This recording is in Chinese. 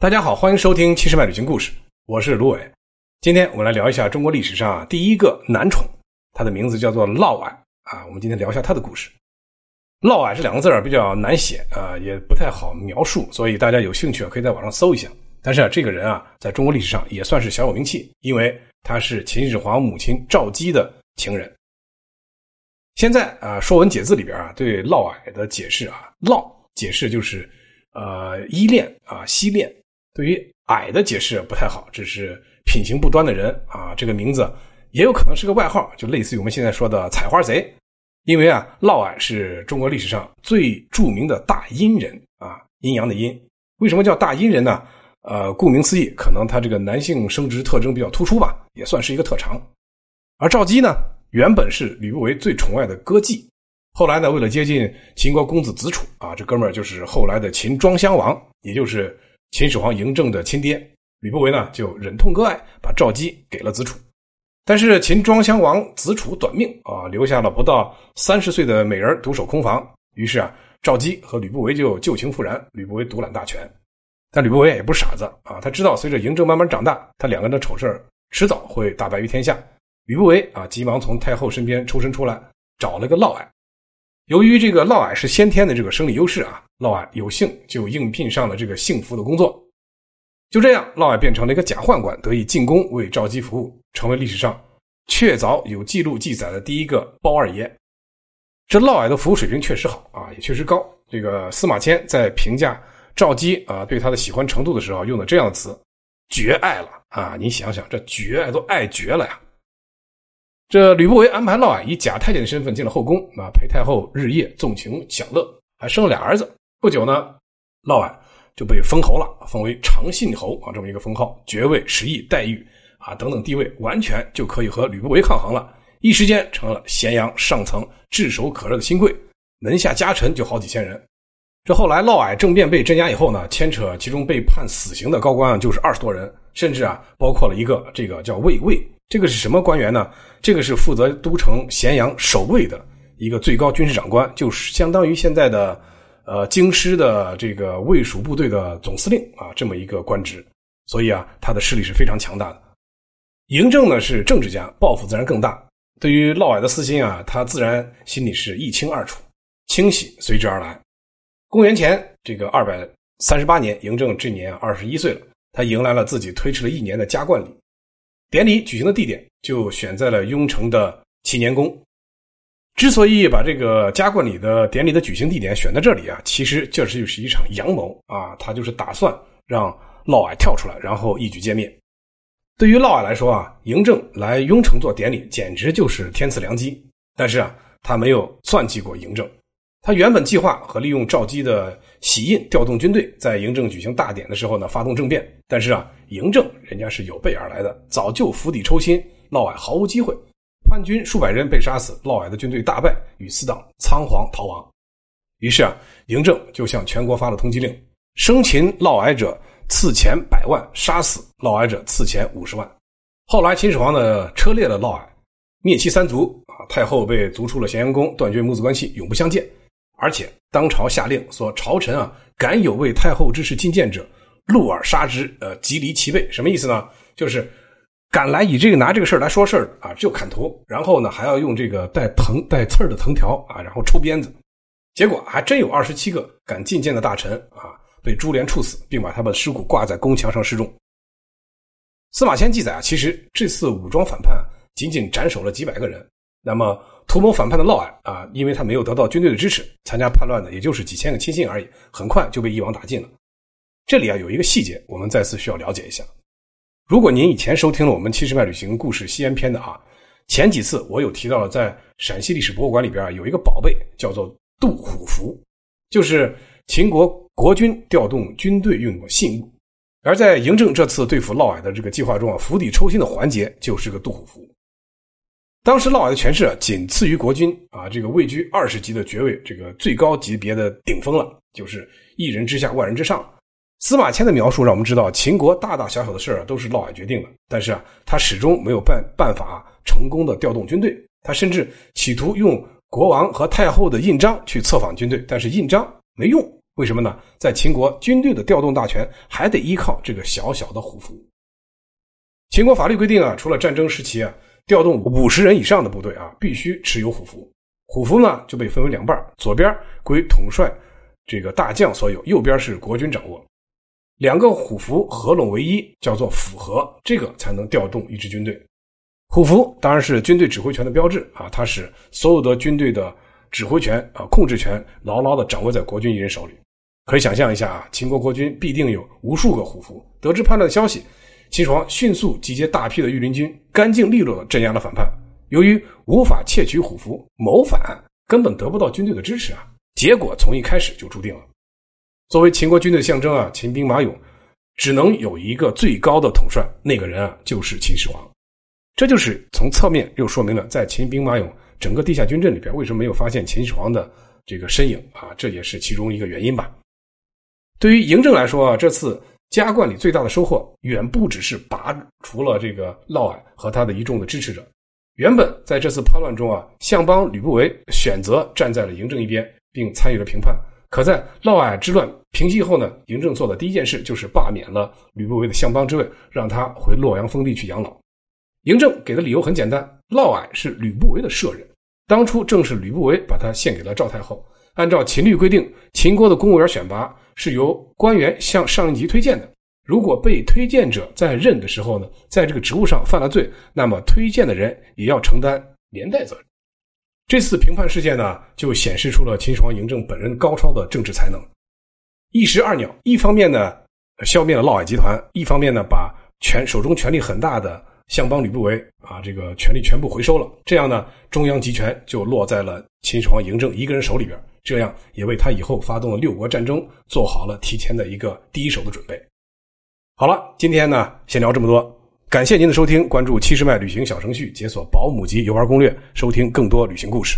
大家好，欢迎收听《七十迈旅行故事》，我是卢伟。今天我们来聊一下中国历史上第一个男宠，他的名字叫做嫪毐啊。我们今天聊一下他的故事。嫪毐这两个字儿比较难写啊，也不太好描述，所以大家有兴趣可以在网上搜一下。但是啊，这个人啊，在中国历史上也算是小有名气，因为他是秦始皇母亲赵姬的情人。现在啊，《说文解字》里边啊，对嫪毐的解释啊，嫪解释就是呃依恋啊，惜恋。对于矮的解释不太好，这是品行不端的人啊。这个名字也有可能是个外号，就类似于我们现在说的采花贼。因为啊，嫪毐是中国历史上最著名的大阴人啊，阴阳的阴。为什么叫大阴人呢？呃，顾名思义，可能他这个男性生殖特征比较突出吧，也算是一个特长。而赵姬呢，原本是吕不韦最宠爱的歌妓，后来呢，为了接近秦国公子子楚啊，这哥们儿就是后来的秦庄襄王，也就是。秦始皇嬴政的亲爹吕不韦呢，就忍痛割爱，把赵姬给了子楚。但是秦庄襄王子楚短命啊，留下了不到三十岁的美人独守空房。于是啊，赵姬和吕不韦就旧情复燃，吕不韦独揽大权。但吕不韦也不是傻子啊，他知道随着嬴政慢慢长大，他两个人的丑事迟早会大白于天下。吕不韦啊，急忙从太后身边抽身出来，找了个嫪毐。由于这个嫪毐是先天的这个生理优势啊，嫪毐有幸就应聘上了这个幸福的工作。就这样，嫪毐变成了一个假宦官，得以进宫为赵姬服务，成为历史上确凿有记录记载的第一个包二爷。这嫪毐的服务水平确实好啊，也确实高。这个司马迁在评价赵姬啊对他的喜欢程度的时候，用的这样的词：“绝爱了啊！”你想想，这绝爱都爱绝了呀。这吕不韦安排嫪毐以假太监的身份进了后宫啊，陪太后日夜纵情享乐，还生了俩儿子。不久呢，嫪毐就被封侯了，封为长信侯啊，这么一个封号，爵位、食邑、待遇啊等等地位，完全就可以和吕不韦抗衡了。一时间成了咸阳上层炙手可热的新贵，门下家臣就好几千人。这后来嫪毐政变被镇压以后呢，牵扯其中被判死刑的高官啊，就是二十多人，甚至啊，包括了一个这个叫卫尉。这个是什么官员呢？这个是负责都城咸阳守卫的一个最高军事长官，就是相当于现在的呃京师的这个卫戍部队的总司令啊，这么一个官职。所以啊，他的势力是非常强大的。嬴政呢是政治家，抱负自然更大。对于嫪毐的私心啊，他自然心里是一清二楚，清洗随之而来。公元前这个二百三十八年，嬴政这年二十一岁了，他迎来了自己推迟了一年的加冠礼。典礼举行的地点就选在了雍城的祈年宫。之所以把这个加冠礼的典礼的举行地点选在这里啊，其实这就是一场阳谋啊，他就是打算让嫪毐跳出来，然后一举歼灭。对于嫪毐来说啊，嬴政来雍城做典礼，简直就是天赐良机。但是啊，他没有算计过嬴政。他原本计划和利用赵姬的玺印调动军队，在嬴政举行大典的时候呢，发动政变。但是啊，嬴政人家是有备而来的，早就釜底抽薪，嫪毐毫无机会。叛军数百人被杀死，嫪毐的军队大败，与死党仓皇逃亡。于是啊，嬴政就向全国发了通缉令：生擒嫪毐者赐钱百万，杀死嫪毐者赐钱五十万。后来秦始皇呢，车裂了嫪毐，灭其三族啊，太后被逐出了咸阳宫，断绝母子关系，永不相见。而且当朝下令说：“朝臣啊，敢有为太后之事进谏者，戮而杀之。”呃，即离其背。什么意思呢？就是敢来以这个拿这个事儿来说事儿啊，就砍头。然后呢，还要用这个带藤带刺儿的藤条啊，然后抽鞭子。结果还真有二十七个敢进谏的大臣啊，被株连处死，并把他们的尸骨挂在宫墙上示众。司马迁记载啊，其实这次武装反叛仅仅斩首了几百个人。那么。图谋反叛的嫪毐啊，因为他没有得到军队的支持，参加叛乱的也就是几千个亲信而已，很快就被一网打尽了。这里啊有一个细节，我们再次需要了解一下。如果您以前收听了我们七十迈旅行故事西安篇的啊，前几次我有提到了，在陕西历史博物馆里边啊有一个宝贝叫做杜虎符，就是秦国国军调动军队用的信物。而在嬴政这次对付嫪毐的这个计划中啊，釜底抽薪的环节就是个杜虎符。当时嫪毐的权势，仅次于国君啊，这个位居二十级的爵位，这个最高级别的顶峰了，就是一人之下，万人之上。司马迁的描述让我们知道，秦国大大小小的事儿都是嫪毐决定的，但是啊，他始终没有办办法成功的调动军队。他甚至企图用国王和太后的印章去策反军队，但是印章没用为什么呢？在秦国，军队的调动大权还得依靠这个小小的虎符。秦国法律规定啊，除了战争时期啊，调动五十人以上的部队啊，必须持有虎符。虎符呢就被分为两半，左边归统帅这个大将所有，右边是国军掌握。两个虎符合拢为一，叫做符合，这个才能调动一支军队。虎符当然是军队指挥权的标志啊，它使所有的军队的指挥权啊、控制权牢牢的掌握在国军一人手里。可以想象一下啊，秦国国军必定有无数个虎符。得知叛乱的消息，秦始皇迅速集结大批的御林军，干净利落地镇压了反叛。由于无法窃取虎符，谋反根本得不到军队的支持啊，结果从一开始就注定了。作为秦国军队的象征啊，秦兵马俑只能有一个最高的统帅，那个人啊就是秦始皇。这就是从侧面又说明了，在秦兵马俑整个地下军阵里边，为什么没有发现秦始皇的这个身影啊？这也是其中一个原因吧。对于嬴政来说啊，这次加冠里最大的收获，远不只是拔除了这个嫪毐和他的一众的支持者。原本在这次叛乱中啊，相邦吕不韦选择站在了嬴政一边，并参与了平叛。可在嫪毐之乱平息后呢，嬴政做的第一件事就是罢免了吕不韦的相邦之位，让他回洛阳封地去养老。嬴政给的理由很简单，嫪毐是吕不韦的舍人，当初正是吕不韦把他献给了赵太后。按照秦律规定，秦国的公务员选拔是由官员向上一级推荐的。如果被推荐者在任的时候呢，在这个职务上犯了罪，那么推荐的人也要承担连带责任。这次平叛事件呢，就显示出了秦始皇嬴政本人高超的政治才能，一石二鸟。一方面呢，消灭了嫪毐集团；一方面呢，把权手中权力很大的。相邦吕不韦啊，这个权力全部回收了，这样呢，中央集权就落在了秦始皇嬴政一个人手里边，这样也为他以后发动了六国战争做好了提前的一个第一手的准备。好了，今天呢，先聊这么多，感谢您的收听，关注七十迈旅行小程序，解锁保姆级游玩攻略，收听更多旅行故事。